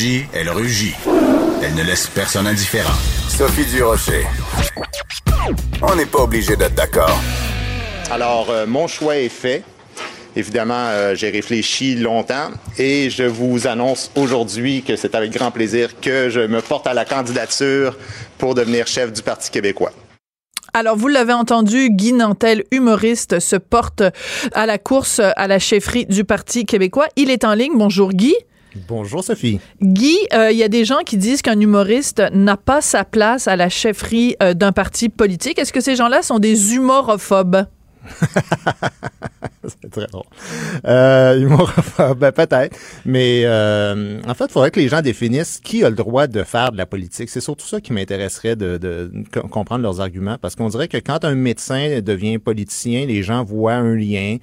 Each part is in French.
agit, elle rugit. Elle ne laisse personne indifférent. Sophie Durocher. On n'est pas obligé d'être d'accord. Alors, euh, mon choix est fait. Évidemment, euh, j'ai réfléchi longtemps et je vous annonce aujourd'hui que c'est avec grand plaisir que je me porte à la candidature pour devenir chef du Parti québécois. Alors, vous l'avez entendu, Guy Nantel, humoriste, se porte à la course à la chefferie du Parti québécois. Il est en ligne. Bonjour, Guy. Bonjour Sophie. Guy, euh, il y a des gens qui disent qu'un humoriste n'a pas sa place à la chefferie euh, d'un parti politique. Est-ce que ces gens-là sont des humorophobes? c'est très drôle. Euh, ben peut-être. Mais euh, en fait, il faudrait que les gens définissent qui a le droit de faire de la politique. C'est surtout ça qui m'intéresserait de, de, comprendre leurs arguments. Parce qu'on dirait que quand un médecin devient politicien, les gens voient un lien.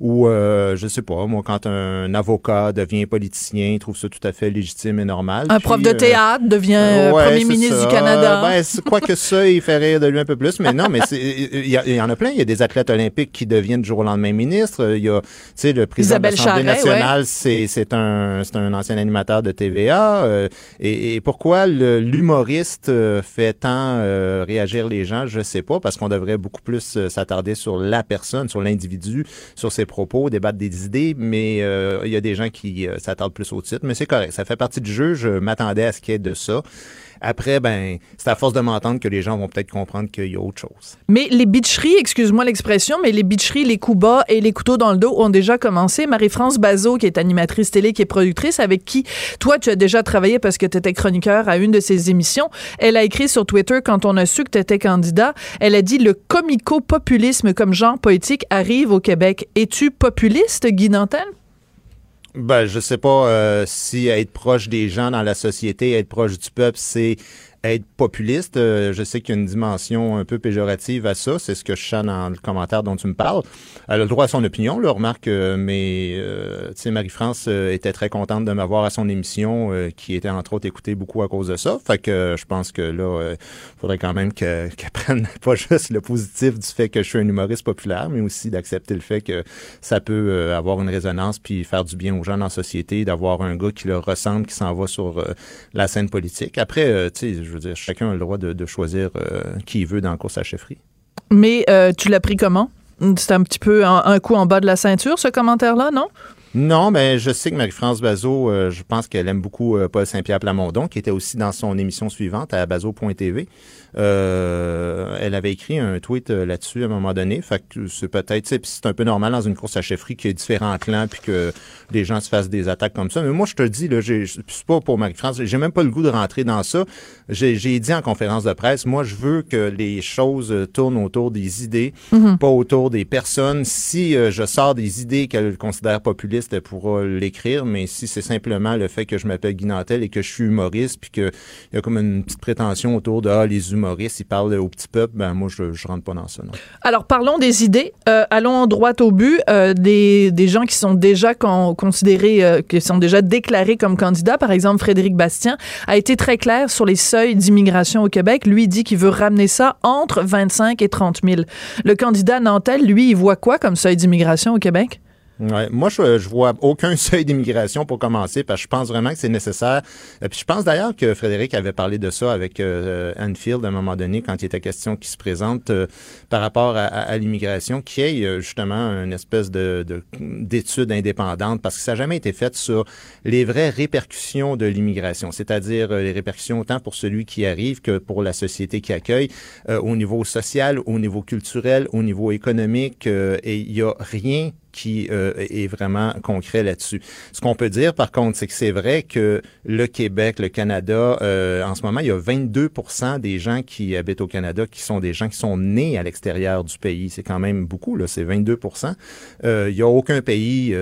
Ou, euh, je sais pas, moi, quand un avocat devient politicien, ils trouvent ça tout à fait légitime et normal. Un prof de euh, théâtre devient euh, premier ministre du Canada. Ben, quoi que ça, il fait rire de lui un peu plus. Mais non, mais il y, y, en a plein. Il y a des athlètes olympiques qui deviennent du jour au lendemain ministre. Il y a, tu sais, le président de l'Assemblée nationale, c'est, c'est un, c'est un ancien animateur de TVA. Euh, et, et, pourquoi l'humoriste euh, fait tant euh, réagir les gens, je sais pas, parce qu'on devrait beaucoup plus s'attarder sur la personne, sur l'individu, sur ses propos, débattre des idées. Mais il y a des gens qui s'attardent plus au titre. Mais c'est correct, ça fait partie du jeu. Je m'attendais à ce qu'il y ait de ça. Après, ben, c'est à force de m'entendre que les gens vont peut-être comprendre qu'il y a autre chose. Mais les bitcheries, excuse-moi l'expression, mais les bitcheries, les coups bas et les couteaux dans le dos ont déjà commencé. Marie-France Bazot, qui est animatrice télé, qui est productrice, avec qui toi, tu as déjà travaillé parce que tu étais chroniqueur à une de ses émissions, elle a écrit sur Twitter quand on a su que tu étais candidat, elle a dit le comico-populisme comme genre poétique arrive au Québec. Es-tu populiste, Guy Nantel? Ben, je sais pas euh, si être proche des gens dans la société, être proche du peuple, c'est être populiste. Euh, je sais qu'il y a une dimension un peu péjorative à ça. C'est ce que je sens dans le commentaire dont tu me parles. Elle a le droit à son opinion, là, remarque. Euh, mais, euh, tu sais, Marie-France était très contente de m'avoir à son émission, qui était entre autres écoutée beaucoup à cause de ça. Fait que je pense que là, il faudrait quand même qu'elle prenne pas juste le positif du fait que je suis un humoriste populaire, mais aussi d'accepter le fait que ça peut avoir une résonance puis faire du bien aux gens dans la société, d'avoir un gars qui leur ressemble, qui s'en va sur la scène politique. Après, tu sais, veux dire, chacun a le droit de, choisir euh, qui il veut dans la course à chefferie. Mais euh, tu l'as pris comment? C'est un petit peu un, coup en bas de la ceinture, ce commentaire-là, non? Non, mais je sais que Marie-France Bazot, euh, je pense qu'elle aime beaucoup Paul Saint-Pierre Plamondon, qui était aussi dans son émission suivante à bazo.tv. Euh, elle avait écrit un tweet euh, là-dessus à un moment donné. Fait que c'est peut-être, c'est un peu normal dans une course à chefferie qu'il y ait différents clans puis que des gens se fassent des attaques comme ça. Mais moi, je te dis, là, c'est pas pour Marie-France, j'ai même pas le goût de rentrer dans ça. J'ai dit en conférence de presse, moi, je veux que les choses tournent autour des idées, mm-hmm. pas autour des personnes. Si euh, je sors des idées qu'elle considère populistes, elle pourra l'écrire, mais si c'est simplement le fait que je m'appelle Guy et que je suis humoriste puis qu'il y a comme une petite prétention autour de ah, les humoristes Maurice, il parle au petit peuple, ben moi, je, je rentre pas dans ça. Non. Alors, parlons des idées. Euh, allons droit au but. Euh, des, des, gens qui sont déjà considérés, euh, qui sont déjà déclarés comme candidats, par exemple, Frédéric Bastien, a été très clair sur les seuils d'immigration au Québec. Lui, dit qu'il veut ramener ça entre 25 et 30 000. Le candidat Nantel, lui, il voit quoi comme seuil d'immigration au Québec? Ouais. Moi, je, je vois aucun seuil d'immigration pour commencer, parce que je pense vraiment que c'est nécessaire. Et puis je pense d'ailleurs que Frédéric avait parlé de ça avec euh, Anfield à un moment donné, quand il était question qui se présente euh, par rapport à, à, l'immigration, qui est euh, justement une espèce de d'étude indépendante, parce que ça n'a jamais été fait sur les vraies répercussions de l'immigration, c'est-à-dire les répercussions autant pour celui qui arrive que pour la société qui accueille, au niveau social, au niveau culturel, au niveau économique, et il y a rien qui euh, est vraiment concret là-dessus. Ce qu'on peut dire, par contre, c'est que c'est vrai que le Québec, le Canada, euh, en ce moment, il y a 22% des gens qui habitent au Canada qui sont des gens qui sont nés à l'extérieur du pays. C'est quand même beaucoup, là, c'est 22% euh, Il n'y a aucun pays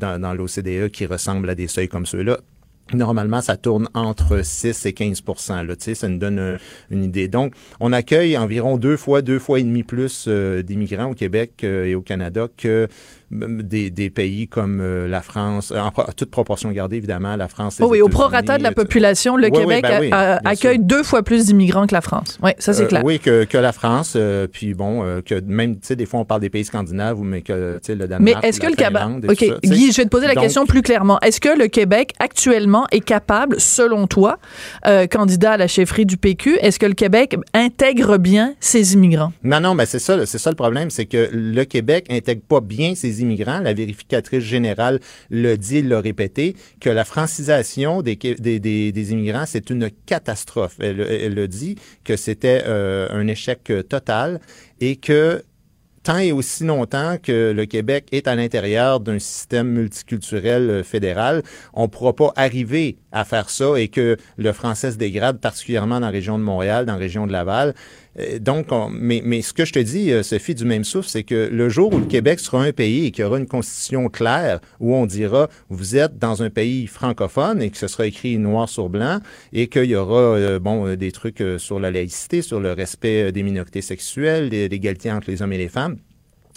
dans, dans l'OCDE qui ressemble à des seuils comme ceux-là. Normalement, ça tourne entre 6 et 15 là, Ça nous donne une idée. Donc, on accueille environ deux fois, deux fois et demi plus euh, d'immigrants au Québec euh, et au Canada que des, des, pays comme la France, en, toute proportion gardée évidemment, la France. Oh oui, au prorata de la population, le Québec ben accueille deux fois plus d'immigrants que la France. Oui, ça c'est clair. oui, que, que, la France. puis bon, que même, tu sais, des fois on parle des pays scandinaves, mais que, tu sais, le Danemark. Mais est-ce que le Québec. OK, Guy, je vais te poser la question plus clairement. Est-ce que le Québec actuellement est capable, selon toi, candidat à la chefferie du PQ, est-ce que le Québec intègre bien ses immigrants? Non, non, mais c'est ça, c'est ça le problème, c'est que le Québec intègre pas bien ses immigrants. La vérificatrice générale le dit, l'a répété, que la francisation des, des, des, immigrants, c'est une catastrophe. Elle, elle le dit que c'était euh, un échec total et que tant et aussi longtemps que le Québec est à l'intérieur d'un système multiculturel euh, fédéral, on ne pourra pas arriver à faire ça et que le français se dégrade, particulièrement dans la région de Montréal, dans la région de Laval. Euh, donc, mais, ce que je te dis, euh, Sophie, du même souffle, c'est que le jour où le Québec sera un pays et qu'il y aura une constitution claire où on dira vous êtes dans un pays francophone et que ce sera écrit noir sur blanc et qu'il y aura bon des trucs sur la laïcité, sur le respect des minorités sexuelles, l'égalité entre les hommes et les femmes,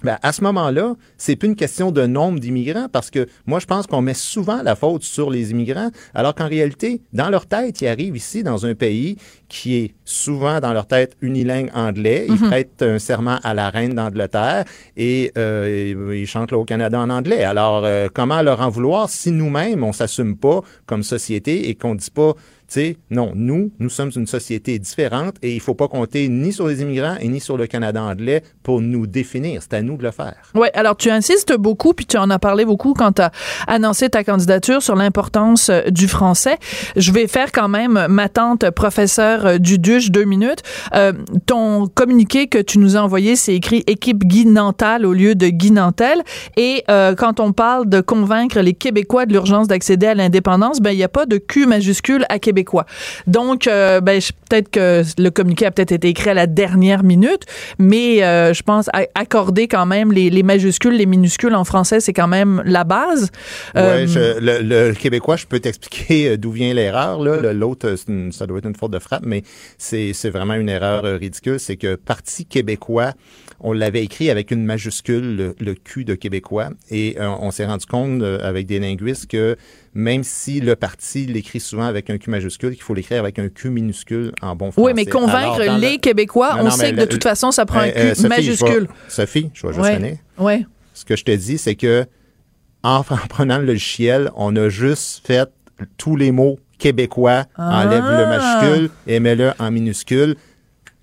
ben, à ce moment-là, c'est plus une question de nombre d'immigrants parce que moi, je pense qu'on met souvent la faute sur les immigrants, alors qu'en réalité, dans leur tête, ils arrivent ici dans un pays qui est souvent dans leur tête unilingue anglais. Ils mhm. prêtent un serment à la reine d'Angleterre et euh, ils chantent là au Canada en anglais. Alors, euh, comment leur en vouloir si nous-mêmes, on s'assume pas comme société et qu'on dit pas sais, non, nous, nous sommes une société différente et il faut pas compter ni sur les immigrants et ni sur le Canada anglais pour nous définir. C'est à nous de le faire. Oui, alors tu insistes beaucoup, puis tu en as parlé beaucoup quand tu as annoncé ta candidature sur l'importance euh, du français. Je vais faire quand même ma tante professeure euh, du DUCH deux minutes. Euh, ton communiqué que tu nous as envoyé, c'est écrit équipe Guy Nantal au lieu de Guy Nantel. Et quand on parle de convaincre les Québécois de l'urgence d'accéder à l'indépendance, ben il n'y a pas de Q majuscule à Québec donc, euh, ben, peut-être que le communiqué a peut-être été écrit à la dernière minute, mais euh, je pense accorder quand même les, majuscules, les minuscules en français, c'est quand même la base. Euh, le, québécois, je peux t'expliquer d'où vient l'erreur. L'autre, ça doit être une faute de frappe, mais c'est vraiment une erreur ridicule. C'est que Parti québécois, on l'avait écrit avec une majuscule, le, Q de québécois, et on s'est rendu compte avec des linguistes que même si le parti l'écrit souvent avec un Q majuscule, qu'il faut l'écrire avec un Q minuscule en bon français. Oui, mais convaincre les Québécois, on sait que de toute façon, ça prend un euh, Q majuscule. Sophie, je vais juste ouais. Oui. Ce que je te dis, c'est que en, prenant le logiciel, on a juste fait tous les mots québécois, enlève le ah! majuscule et mets-le en minuscule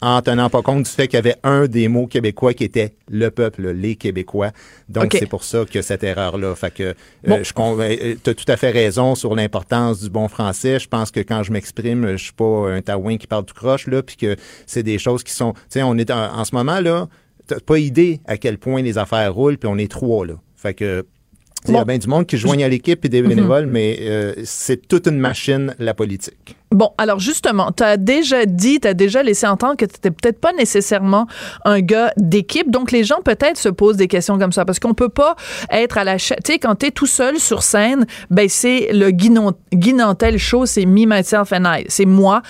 en tenant pas compte du fait qu'il y avait un des mots québécois qui était le peuple, les Québécois. Donc, c'est pour ça que cette erreur-là. Fait que, euh, je euh, tu as tout à fait raison sur l'importance du bon français. Je pense que quand je m'exprime, je suis pas un taouin qui parle tout croche, là, puis que c'est des choses qui sont, tu sais, on est en, ce moment, là, t'as pas idée à quel point les affaires roulent, puis on est trois, là. Fait que, il y a bien du monde qui joigne à l'équipe et des mhm. bénévoles, mais euh, c'est toute une machine, la politique. Bon, alors justement, tu as déjà dit, tu as déjà laissé entendre que tu n'étais peut-être pas nécessairement un gars d'équipe. Donc, les gens peut-être se posent des questions comme ça parce qu'on peut pas être à la... Tu sais, quand tu es tout seul sur scène, ben c'est le guinantel show, c'est me, myself and I. C'est moi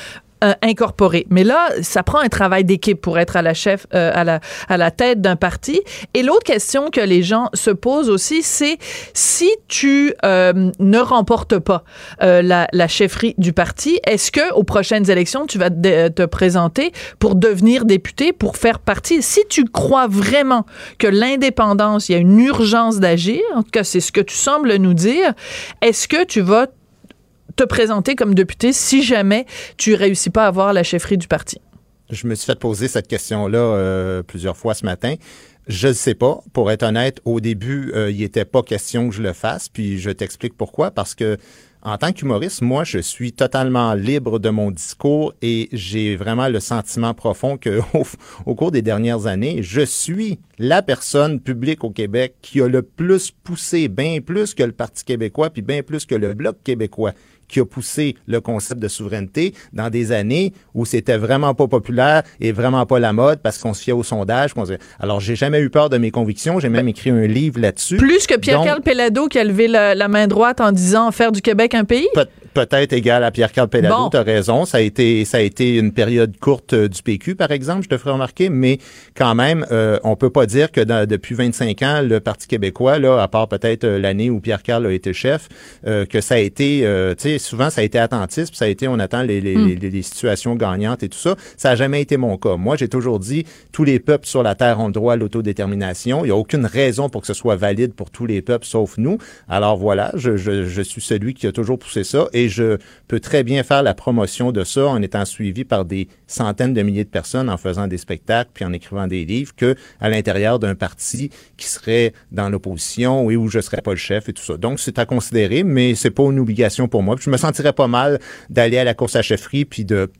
euh. Mais là, ça prend un travail d'équipe pour être à la chef, euh, à, la, à la tête d'un parti. Et l'autre question que les gens se posent aussi, c'est si tu euh, ne remportes pas la, la, chefferie du parti, est-ce que aux prochaines élections, tu vas te, présenter pour devenir député, pour faire partie? Si tu crois vraiment que l'indépendance, il y a une urgence d'agir, en tout cas, c'est ce que tu sembles nous dire, est-ce que tu vas te présenter comme député si jamais tu réussis pas à avoir la chefferie du parti? Je me suis fait poser cette question-là euh, plusieurs fois ce matin. Je ne sais pas. Pour être honnête, au début, euh, il n'était pas question que je le fasse. Puis je t'explique pourquoi. Parce que en tant qu'humoriste, moi, je suis totalement libre de mon discours et j'ai vraiment le sentiment profond que au, cours des dernières années, je suis la personne publique au Québec qui a le plus poussé, bien plus que le Parti québécois, puis bien plus que le Bloc québécois qui a poussé le concept de souveraineté dans des années où c'était vraiment pas populaire et vraiment pas la mode parce qu'on se fiait au sondage. Alors, j'ai jamais eu peur de mes convictions. J'ai même écrit un livre là-dessus. Plus que Pierre-Carl Pellado qui a levé la, main droite en disant faire du Québec un pays? Peut-être égal à Pierre-Carl Pellado, tu as raison. Ça a été ça a été une période courte du PQ, par exemple, je te ferai remarquer, mais quand même, euh, on peut pas dire que depuis 25 ans, le Parti québécois, là, à part peut-être l'année où Pierre-Carl a été chef, que ça a été, tu sais, souvent ça a été attentiste, ça a été, on attend les, les, hmm. les, les, situations gagnantes et tout ça. Ça a jamais été mon cas. Moi, j'ai toujours dit, tous les peuples sur la Terre ont le droit à l'autodétermination. Il n'y a aucune raison pour que ce soit valide pour tous les peuples sauf nous. Alors voilà, je, je, je, suis celui qui a toujours poussé ça et je peux très bien faire la promotion de ça en étant suivi par des centaines de milliers de personnes en faisant des spectacles puis en écrivant des livres que à l'intérieur d'un parti qui serait dans l'opposition et où je serais pas le chef et tout ça. Donc c'est à considérer, mais c'est pas une obligation pour moi. je me sentirais pas mal d'aller à la course à chefferie puis de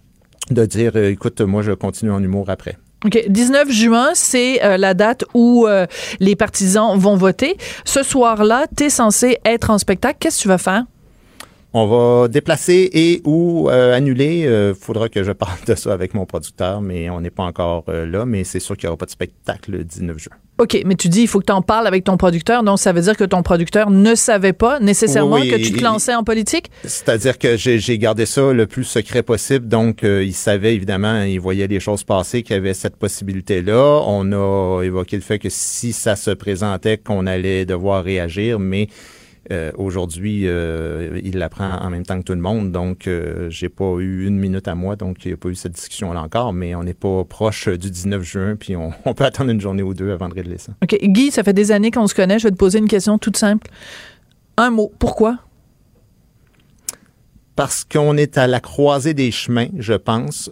de dire euh, écoute moi je continue en humour après. OK. 19 juin, c'est euh, la date où euh, les partisans vont voter. Ce soir-là, tu es censé être en spectacle. Qu'est-ce que tu vas faire? On va déplacer et ou euh, annuler. Il faudra que je parle de ça avec mon producteur, mais on n'est pas encore là. Mais c'est sûr qu'il n'y aura pas de spectacle le 19 juin. OK, mais tu dis il faut que tu en parles avec ton producteur, donc ça veut dire que ton producteur ne savait pas nécessairement que tu te lançais en politique? C'est-à-dire que j'ai gardé ça le plus secret possible, donc euh, il savait évidemment, il voyait les choses passer, qu'il y avait cette possibilité-là. On a évoqué le fait que si ça se présentait, qu'on allait devoir réagir, mais euh, aujourd'hui, euh, il l'apprend en même temps que tout le monde, donc euh, j'ai pas eu une minute à moi, donc il n'y a pas eu cette discussion-là encore, mais on n'est pas proche du 19 juin, puis on, peut attendre une journée ou deux avant de régler ça. OK. Guy, ça fait des années qu'on se connaît. Je vais te poser une question toute simple. Un mot. Pourquoi? Parce qu'on est à la croisée des chemins, je pense,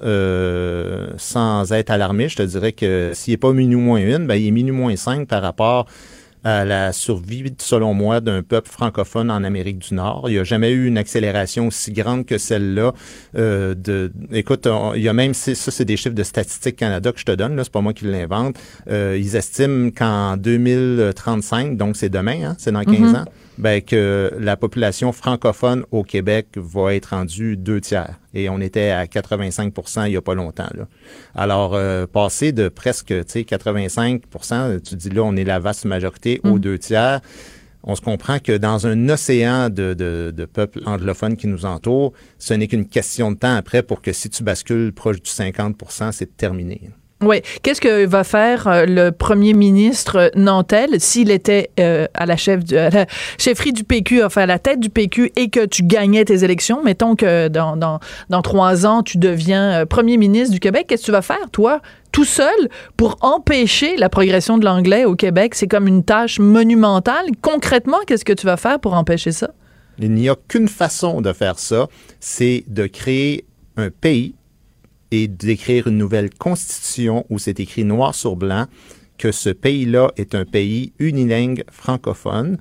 sans être alarmé. Je te dirais que s'il n'est pas minuit moins une, ben, il est minuit moins cinq par rapport à la survie, selon moi, d'un peuple francophone en Amérique du Nord. Il n'y a jamais eu une accélération aussi grande que celle-là. Euh, de, écoute, il y a même, ça, c'est des chiffres de Statistique Canada que je te donne, là, c'est pas moi qui l'invente. Euh, ils estiment qu'en 2035, donc c'est demain, hein, c'est dans 15 mm-hmm. ans, ben, que la population francophone au Québec va être rendue deux tiers. Et on était à 85 il n'y a pas longtemps. Là. Alors, euh, passer de presque 85% tu dis là, on est la vaste majorité aux mm. deux tiers. On se comprend que dans un océan de, de, de peuples anglophones qui nous entourent, ce n'est qu'une question de temps après pour que si tu bascules proche du 50% c'est terminé. Oui. Qu'est-ce que va faire euh, le premier ministre Nantel s'il était euh, à la chef de, la chefferie du PQ, enfin à la tête du PQ et que tu gagnais tes élections? Mettons que dans, dans, dans trois ans, tu deviens euh, premier ministre du Québec. Qu'est-ce que tu vas faire, toi, tout seul, pour empêcher la progression de l'anglais au Québec? C'est comme une tâche monumentale. Concrètement, qu'est-ce que tu vas faire pour empêcher ça? Il n'y a qu'une façon de faire ça, c'est de créer un pays et d'écrire une nouvelle constitution où c'est écrit noir sur blanc que ce pays-là est un pays unilingue francophone.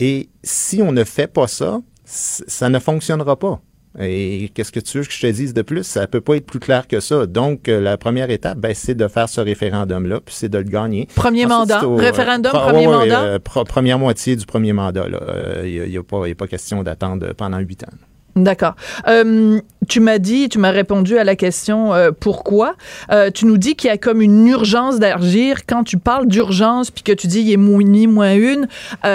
Et si on ne fait pas ça, ça ne fonctionnera pas. Et qu'est-ce que tu veux que je te dise de plus? Ça peut pas être plus clair que ça. Donc, euh, la première étape, ben, c'est de faire ce référendum-là, puis c'est de le gagner. Premier mandat? référendum, premier mandat? Euh, première moitié du premier mandat. Il n'y a, a, a, pas question d'attendre pendant huit ans. D'accord. Euh, tu m'as dit, tu m'as répondu à la question euh, pourquoi? Euh, tu nous dis qu'il y a comme une urgence d'agir. Quand tu parles d'urgence puis que tu dis il est ni moins une,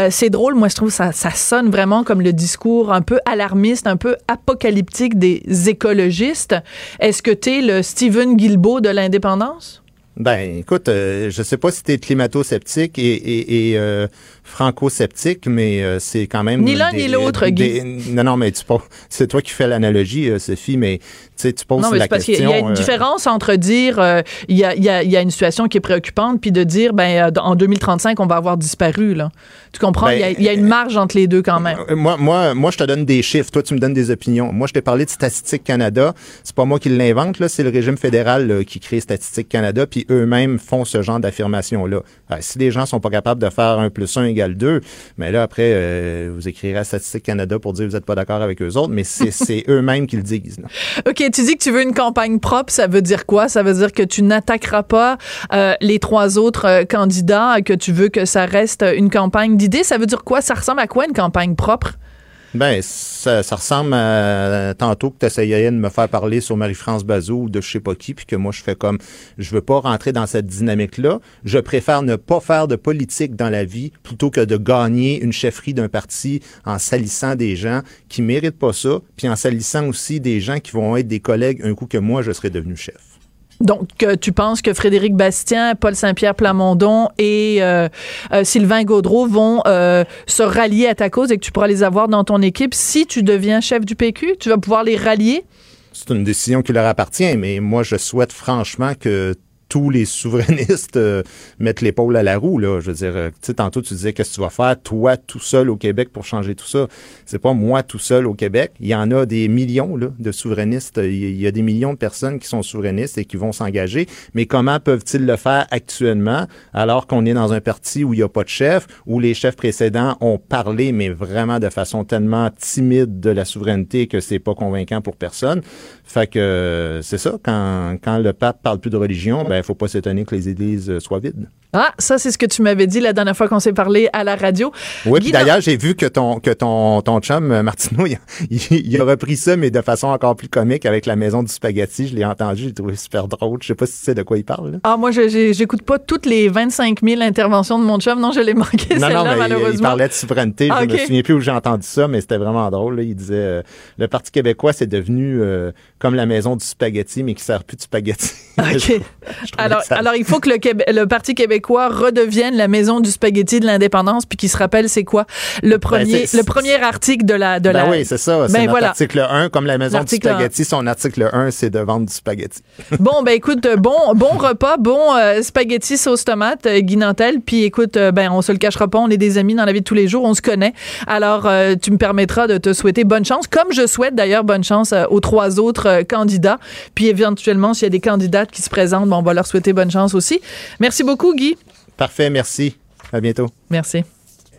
c'est drôle. Moi, je trouve ça, ça sonne vraiment comme le discours un peu alarmiste, un peu apocalyptique des écologistes. Est-ce que tu es le Stephen Guilbeault de l'indépendance? Ben, écoute, je sais pas si tu es climato-sceptique et, et, et franco-sceptique, mais euh, c'est quand même... Ni l'un ni l'autre, Guy. non, non, mais tu c'est toi qui fais l'analogie, euh, Sophie, mais tu poses non, mais la parce question... Il y a une euh, différence entre dire il y, a, y, a, y, a, une situation qui est préoccupante, puis de dire ben en 2035 on va avoir disparu là. Tu comprends? Il y, a une marge entre les deux quand même. Moi, moi, moi, je te donne des chiffres, toi tu me donnes des opinions. Moi, je t'ai parlé de Statistique Canada. C'est pas moi qui l'invente là, c'est le régime fédéral qui crée Statistique Canada, puis eux-mêmes font ce genre d'affirmation là. si les gens sont pas capables de faire un plus un égale 2. Mais là, après, euh, vous écrirez à Statistique Canada pour dire que vous n'êtes pas d'accord avec eux autres, mais c'est eux-mêmes qui le disent. OK, tu dis que tu veux une campagne propre. Ça veut dire quoi? Ça veut dire que tu n'attaqueras pas euh, les trois autres euh, candidats, que tu veux que ça reste une campagne d'idées? Ça veut dire quoi? Ça ressemble à quoi une campagne propre? Ben, ça, ressemble à tantôt que tu essayais de me faire parler sur Marie-France Bazot ou de je sais pas qui, puis que moi je fais comme je veux pas rentrer dans cette dynamique-là. Je préfère ne pas faire de politique dans la vie plutôt que de gagner une chefferie d'un parti en salissant des gens qui méritent pas ça, puis en salissant aussi des gens qui vont être des collègues un coup que moi je serai devenu chef. Donc, tu penses que Frédéric Bastien, Paul Saint-Pierre Plamondon et euh, euh, Sylvain Gaudreau vont euh, se rallier à ta cause et que tu pourras les avoir dans ton équipe si tu deviens chef du PQ? Tu vas pouvoir les rallier? C'est une décision qui leur appartient, mais moi, je souhaite franchement que tous les souverainistes euh, mettent l'épaule à la roue. Là. Je veux dire, euh, tantôt, tu disais qu'est-ce que tu vas faire, toi, tout seul au Québec, pour changer tout ça? C'est pas moi tout seul au Québec. Il y en a des millions là, de souverainistes. Il y a des millions de personnes qui sont souverainistes et qui vont s'engager. Mais comment peuvent-ils le faire actuellement alors qu'on est dans un parti où il n'y a pas de chef, où les chefs précédents ont parlé, mais vraiment de façon tellement timide de la souveraineté que c'est pas convaincant pour personne? Fait que euh, c'est ça, quand, quand le pape parle plus de religion, ben il faut pas s'étonner que les églises euh, soient vides. Ah, ça, c'est ce que tu m'avais dit la dernière fois qu'on s'est parlé à la radio. Oui, puis d'ailleurs, j'ai vu que ton, que ton, ton chum, euh, Martineau, il, a repris ça, mais de façon encore plus comique avec la maison du spaghetti. Je l'ai entendu, j'ai trouvé super drôle. Je sais pas si tu sais de quoi il parle. Ah, moi, j'écoute pas toutes les 25 000 interventions de mon chum. Non, je l'ai manqué, celle-là, malheureusement. Il, parlait de souveraineté. je ne me souviens plus où j'ai entendu ça, mais c'était vraiment drôle. Il disait, euh, le Parti québécois, c'est devenu comme la maison du spaghetti, mais qui sert plus de spaghetti. OK. alors, alors, il faut que le, le, Parti québécois redevienne la maison du spaghetti de l'indépendance, puis qu'il se rappelle c'est quoi le ben, premier, le premier article de la... De ben la... oui, c'est ça. C'est ben voilà. article 1, comme la maison du spaghetti, son article 1, c'est de vendre du spaghetti. bon, ben écoute, bon, bon repas, bon euh, spaghetti sauce tomate, euh, Guy Nantel, puis écoute, euh, ben on se le cachera pas, on est des amis dans la vie de tous les jours, on se connaît. Alors, euh, tu me permettras de te souhaiter bonne chance, comme je souhaite d'ailleurs bonne chance aux trois autres candidats. Puis éventuellement, s'il y a des qui se présentent, bon, on va leur souhaiter bonne chance aussi. Merci beaucoup, Guy. Parfait, merci. À bientôt. Merci.